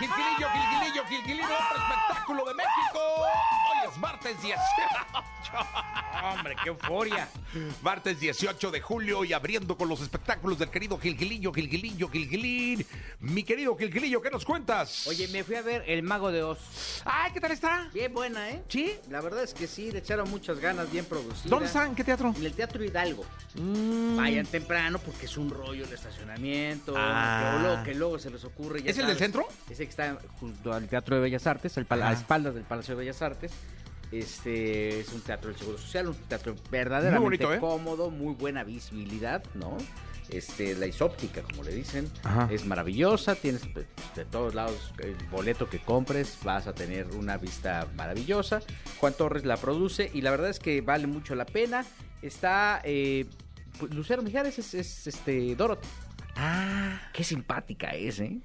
Gilquilillo, Gilquilillo, Gilquilillo, otro espectáculo de México. Hoy es martes 18. Hombre, qué euforia. Martes 18 de julio y abriendo con los espectáculos del querido Gilquilillo, Gilquilillo, Gilquilín. Mi querido Gilquilillo, ¿qué nos cuentas? Oye, me fui a ver El Mago de Oz. Ay, ¿qué tal está? Bien buena, ¿eh? ¿Sí? La verdad es que sí, le echaron muchas ganas, bien producida. ¿Dónde está? ¿En qué teatro? En el Teatro Hidalgo. Mm. Vayan temprano porque es un rollo el estacionamiento. Ah. Que, luego, que luego se les ocurre. ya ¿Es el del centro? Que está junto al Teatro de Bellas Artes, al pal- a espaldas del Palacio de Bellas Artes. Este es un teatro del Seguro Social, un teatro verdaderamente bonito, ¿eh? cómodo, muy buena visibilidad, ¿no? Este, la isóptica, como le dicen, Ajá. es maravillosa, tienes pues, de todos lados el boleto que compres, vas a tener una vista maravillosa. Juan Torres la produce y la verdad es que vale mucho la pena. Está eh, pues, Lucero Mijares es, es, este Dorothy. Ah, Qué simpática es, ¿eh?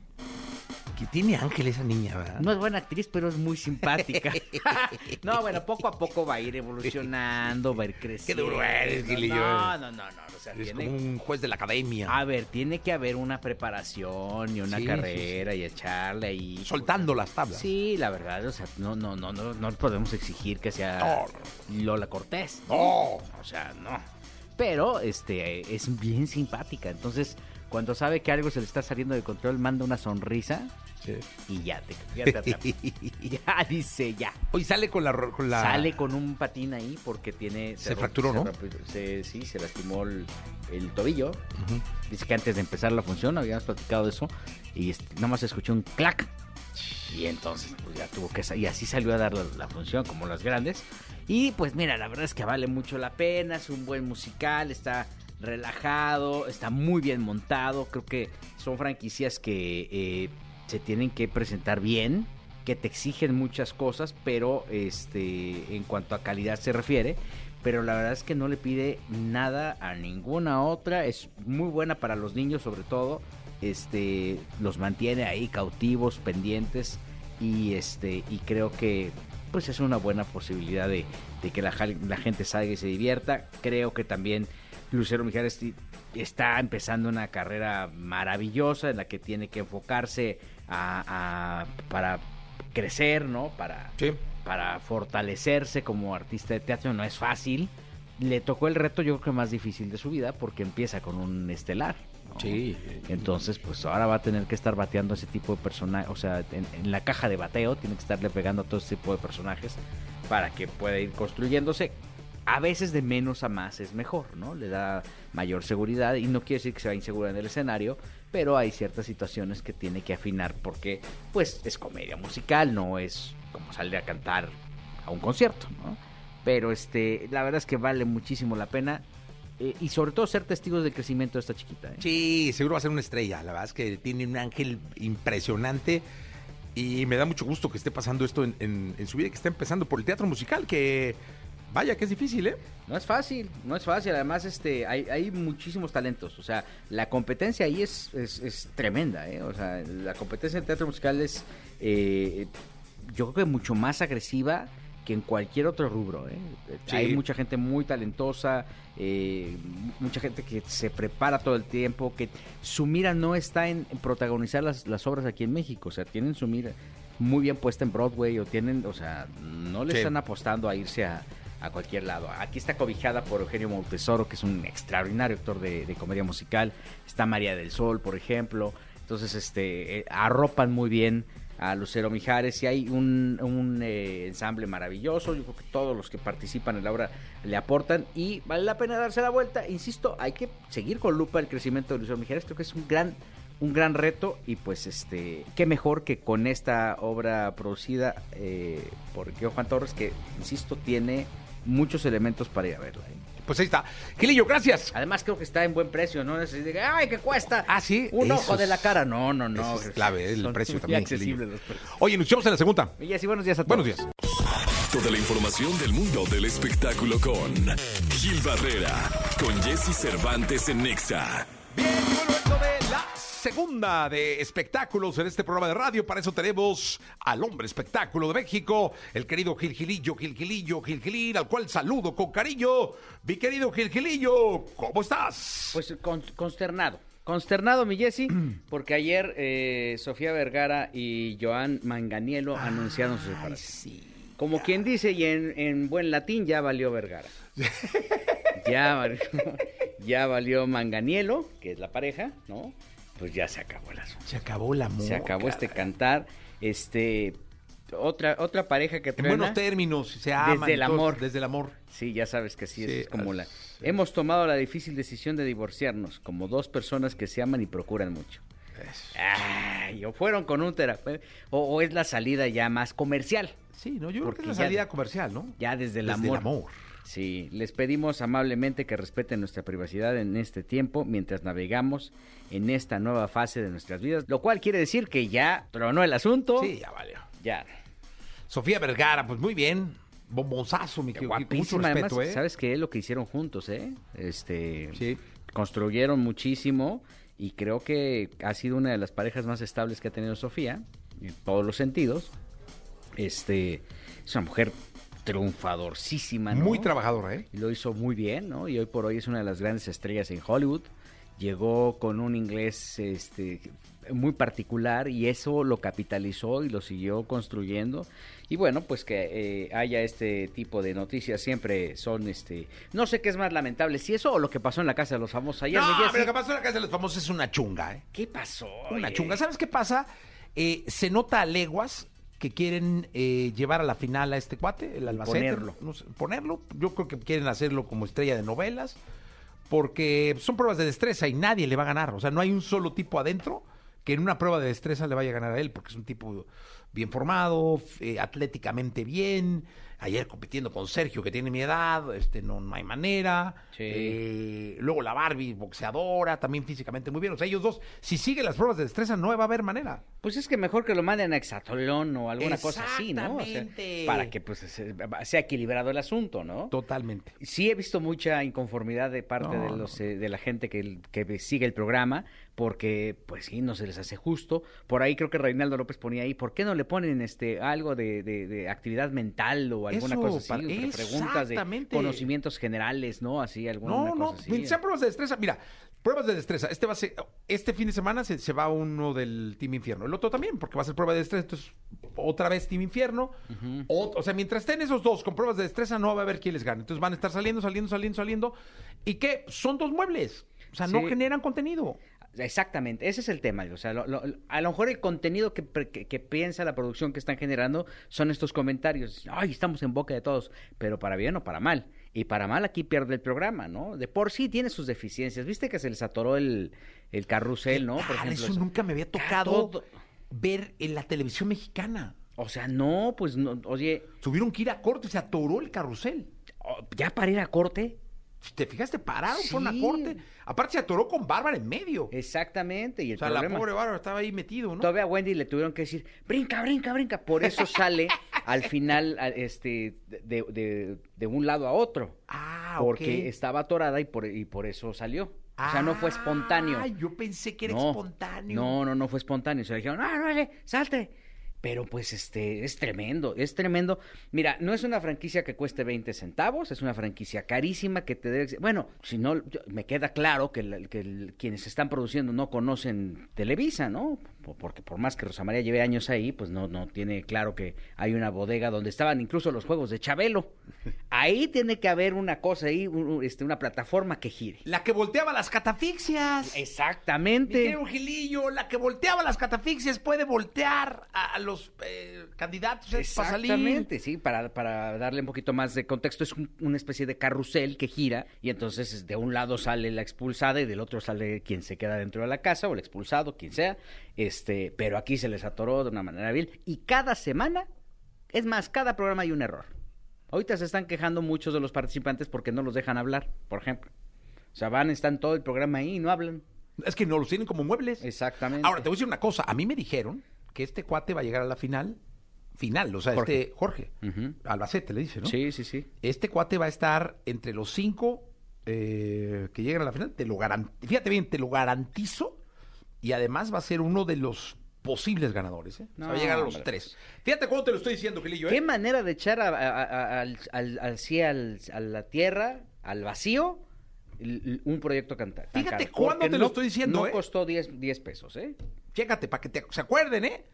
Que tiene ángel esa niña, ¿verdad? No es buena actriz, pero es muy simpática. no, bueno, poco a poco va a ir evolucionando, va a ir creciendo. duro eres, Gilillo. No, no, no, no. O sea, Es tiene... como un juez de la academia. A ver, tiene que haber una preparación y una Sí, carrera y echarle ahí. Soltando las tablas. Sí, la verdad, o sea, no, no, no, no, no podemos exigir que sea Lola Cortés. No. O sea, no. Pero, este, es bien simpática. Entonces, cuando sabe que algo se le está saliendo de control, manda una sonrisa Sí. y ya te, ya te. Ya dice, ya. Hoy sale con la, con la... Sale con un patín ahí porque tiene... Se fracturó, ¿no? se- sí, se lastimó el, el tobillo. Dice que antes de empezar la función habíamos platicado de eso y nada más escuché un clac. Y entonces pues ya tuvo que... Y así salió a dar la, la función como las grandes. Y pues mira, la verdad es que vale mucho la pena. Es un buen musical, está relajado, está muy bien montado. Creo que son franquicias que eh, se tienen que presentar bien, que te exigen muchas cosas, pero este en cuanto a calidad se refiere. Pero la verdad es que no le pide nada a ninguna otra. Es muy buena para los niños, sobre todo. Este los mantiene ahí cautivos, pendientes. Y este, y creo que pues es una buena posibilidad de, que la gente salga y se divierta. Creo que también Lucero Mijares está empezando una carrera maravillosa en la que tiene que enfocarse a, a- para crecer, ¿no? Para, Sí. para fortalecerse como artista de teatro. No es fácil. Le tocó el reto, yo creo que más difícil de su vida, porque empieza con un estelar. ¿no? Sí. Entonces, pues ahora va a tener que estar bateando ese tipo de personajes, o sea, en, en la caja de bateo tiene que estarle pegando a todo ese tipo de personajes para que pueda ir construyéndose. A veces de menos a más es mejor, ¿no? Le da mayor seguridad y no quiere decir que se va insegura en el escenario, pero hay ciertas situaciones que tiene que afinar porque, pues, es comedia musical, no es como salir a cantar a un concierto, ¿no? Pero este, la verdad es que vale muchísimo la pena eh, y sobre todo ser testigos del crecimiento de esta chiquita. ¿eh? Sí, seguro va a ser una estrella. La verdad es que tiene un ángel impresionante. Y me da mucho gusto que esté pasando esto en, en- en su vida, que está empezando por el teatro musical, que vaya que es difícil, ¿eh? No es fácil, no es fácil. Además, este, hay, hay muchísimos talentos. O sea, la competencia ahí es, es, es tremenda, ¿eh? O sea, la competencia en teatro musical es, eh, yo creo que mucho más agresiva que en cualquier otro rubro, ¿eh? Sí. Hay mucha gente muy talentosa, eh, mucha gente que se prepara todo el tiempo, que su mira no está en, protagonizar las, las obras aquí en México. O sea, tienen su mira muy bien puesta en Broadway o tienen, o sea, no le Sí. están apostando a irse a, a cualquier lado. Aquí está cobijada por Eugenio Montesoro, que es un extraordinario actor de, comedia musical. Está María del Sol, por ejemplo. Entonces, este, eh, arropan muy bien a Lucero Mijares y hay un, un, eh, ensamble maravilloso. Yo creo que todos los que participan en la obra le aportan y vale la pena darse la vuelta. Insisto, hay que seguir con lupa el crecimiento de Lucero Mijares. Creo que es un gran un gran reto y pues este qué mejor que con esta obra producida eh, por Guillermo Juan Torres que insisto tiene muchos elementos para ir a verla ¿eh? Pues ahí está. Gilillo, gracias. además creo que está en buen precio no es ay que cuesta Ah, sí, un eso ojo de la cara no no no eso es clave, el Son precio muy también, accesibles Gilillo. los precios Oye, nos vemos en la segunda. y así buenos días a todos Buenos días. Toda la información del mundo del espectáculo con Gil Barrera, con Jesse Cervantes en Nexa. Bien, llegó segunda de espectáculos en este programa de radio. Para eso tenemos al hombre espectáculo de México, el querido Gilgilillo, Gilgilillo, Gilgilín, al cual saludo con cariño. Mi querido Gilgilillo, ¿cómo estás? Pues con- consternado. Consternado, mi Jesse, porque ayer eh, Sofía Vergara y Joan Manganiello anunciaron su separación. sí. Como quien dice, y en, en buen latín, ya valió Vergara. ya, valió, ya valió Manganiello, que es la pareja, ¿no? Pues ya se acabó el asunto. Se acabó el amor. Se acabó este cantar. Este, otra, otra pareja que En truena. buenos términos, se aman. Desde el amor. Desde el amor. Sí, ya sabes que sí, Sí, es como la... Hemos tomado la difícil decisión de divorciarnos, como dos personas que se aman y procuran mucho. Ay, o fueron con un terapeuta, o, o es la salida ya más comercial, Sí, no, yo creo que es la salida comercial, ¿no? ya desde el Desde amor. el amor. Sí, les pedimos amablemente que respeten nuestra privacidad en este tiempo mientras navegamos en esta nueva fase de nuestras vidas, lo cual quiere decir que ya tronó el asunto. Sí, ya valió. Ya. Sofía Vergara, pues muy bien. Bombonzazo, mi querido. Mucho respeto, además, ¿eh? ¿sabes qué? Lo que hicieron juntos, ¿eh? Este, Sí. construyeron muchísimo y creo que ha sido una de las parejas más estables que ha tenido Sofía, en todos los sentidos. Este, es una mujer triunfadorcísima, ¿no? Muy trabajadora, ¿eh? Y lo hizo muy bien, ¿no? Y hoy por hoy es una de las grandes estrellas en Hollywood. Llegó con un inglés este, muy particular y eso lo capitalizó y lo siguió construyendo. Y bueno, pues que eh, haya este tipo de noticias siempre son, este, no sé qué es más lamentable, si eso o lo que pasó en la casa de los famosos ayer. no, pero lo que pasó en la casa de los famosos es una chunga, ¿eh? ¿Qué pasó? Una Oye? chunga. ¿Sabes qué pasa? Eh, se nota a leguas que quieren eh, llevar a la final a este cuate, el Albacete. Ponerlo. No sé, ponerlo. Yo creo que quieren hacerlo como estrella de novelas, porque son pruebas de destreza y nadie le va a ganar. O sea, no hay un solo tipo adentro que en una prueba de destreza le vaya a ganar a él, porque es un tipo bien formado, eh, atléticamente bien. Ayer compitiendo con Sergio, que tiene mi edad, este no, no hay manera. Sí. Eh, luego la Barbie, boxeadora, también físicamente muy bien. O sea, ellos dos, si siguen las pruebas de destreza, no va a haber manera. Pues es que mejor que lo manden a Exatolón o alguna cosa así, ¿no? O sea, para que pues se- sea equilibrado el asunto, ¿no? Totalmente. Sí he visto mucha inconformidad de parte No, de no. los eh, de la gente que, que sigue el programa porque pues sí no se les hace justo. Por ahí creo que Reinaldo López ponía ahí, ¿por qué no le ponen este algo de, de- de actividad mental o alguna Eso, cosa así? para- preguntas de conocimientos generales, ¿no? Así alguna No, no, cosa así. sean pruebas de destreza. Mira, pruebas de destreza. Este va a ser, este fin de semana se, se va uno del Team Infierno. El otro también, porque va a ser prueba de destreza. Entonces, otra vez Team Infierno. o, o sea, mientras estén esos dos con pruebas de destreza, no va a haber quién les gane. Entonces van a estar saliendo, saliendo, saliendo, saliendo. ¿Y qué? Son dos muebles. O sea, no generan contenido. Exactamente, ese es el tema. O sea, lo- lo- a lo mejor el contenido que, pre- que- que piensa la producción que están generando son estos comentarios. Ay, estamos en boca de todos, pero para bien o para mal. Y para mal aquí pierde el programa, ¿no? De por sí tiene sus deficiencias. Viste que se les atoró el, el carrusel, ¿no? Por ejemplo, eso nunca me había tocado todo. ver en la televisión mexicana. O sea, no, pues no, oye, Tuvieron que ir a corte, se atoró el carrusel. oh, ya para ir a corte. Si te fijaste, pararon por una Sí. corte. Aparte se atoró con Bárbara en medio. Exactamente. Y el o sea, problema, la pobre Bárbara estaba ahí metido, ¿no? Todavía a Wendy le tuvieron que decir, brinca, brinca, brinca. Por eso sale al final este, de, de- de un lado a otro. Ah, porque ok. estaba atorada y por, y por eso salió. O sea, no fue espontáneo. Ah, yo pensé que era no, espontáneo. No, no, no fue espontáneo. Se le dijeron, ah, no, salte. Pero pues este, es tremendo, es tremendo. Mira, no es una franquicia que cueste 20 centavos, es una franquicia carísima que te debe... Bueno, si no, me queda claro que, que quienes están produciendo no conocen Televisa, ¿no? Po- Porque por más que Rosa María lleve años ahí, pues no, no tiene claro que hay una bodega donde estaban incluso los juegos de Chabelo. Ahí tiene que haber una cosa ahí, un- un- este, una plataforma que gire. La que volteaba las catafixias. Exactamente. querido Gilillo, la que volteaba las catafixias puede voltear a, a los eh, candidatos para salir. Exactamente, sí, para, para darle un poquito más de contexto, es un- una especie de carrusel que gira y entonces de un lado sale la expulsada y del otro sale quien se queda dentro de la casa o el expulsado, quien sea, este, pero aquí se les atoró de una manera vil y cada semana, es más, cada programa hay un error. Ahorita se están quejando muchos de los participantes porque no los dejan hablar, por ejemplo. O sea, van, están todo el programa ahí y no hablan. Es que no los tienen como muebles. Exactamente. Ahora, te voy a decir una cosa. A mí me dijeron que este cuate va a llegar a la final. Final, o sea, Jorge. este Jorge. Ujú. Albacete le dice, ¿no? Sí, sí, sí. Este cuate va a estar entre los cinco eh, que llegan a la final. Te lo garantizo. Fíjate bien, te lo garantizo. Y además va a ser uno de los posibles ganadores. ¿eh? Va a llegar a los tres. Fíjate cómo te lo estoy diciendo, Gilillo. Qué ¿eh? manera de echar a, a- a- al, al, al- a la tierra, al vacío, un proyecto cantar. Fíjate cuándo te lo estoy diciendo, No ¿eh? costó 10, 10 pesos, ¿eh? Chécate, para que te, se acuerden, ¿eh?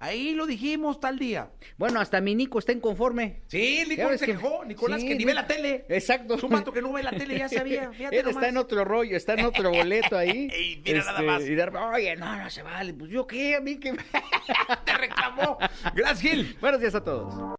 Ahí lo dijimos tal día. Bueno, hasta mi Nico está inconforme. Sí, ves se que- quejó. Nicolás sí, que ni ve la tele. Exacto. Es un vato que no ve la tele, ya sabía. Fíjate Él nomás. está en otro rollo, está en otro boleto ahí. Este, Ey, mira nada más. Y repente, oye, no, no se vale. Pues yo qué, a mí que... Te reclamó. Gracias, Gil. Buenos días a todos.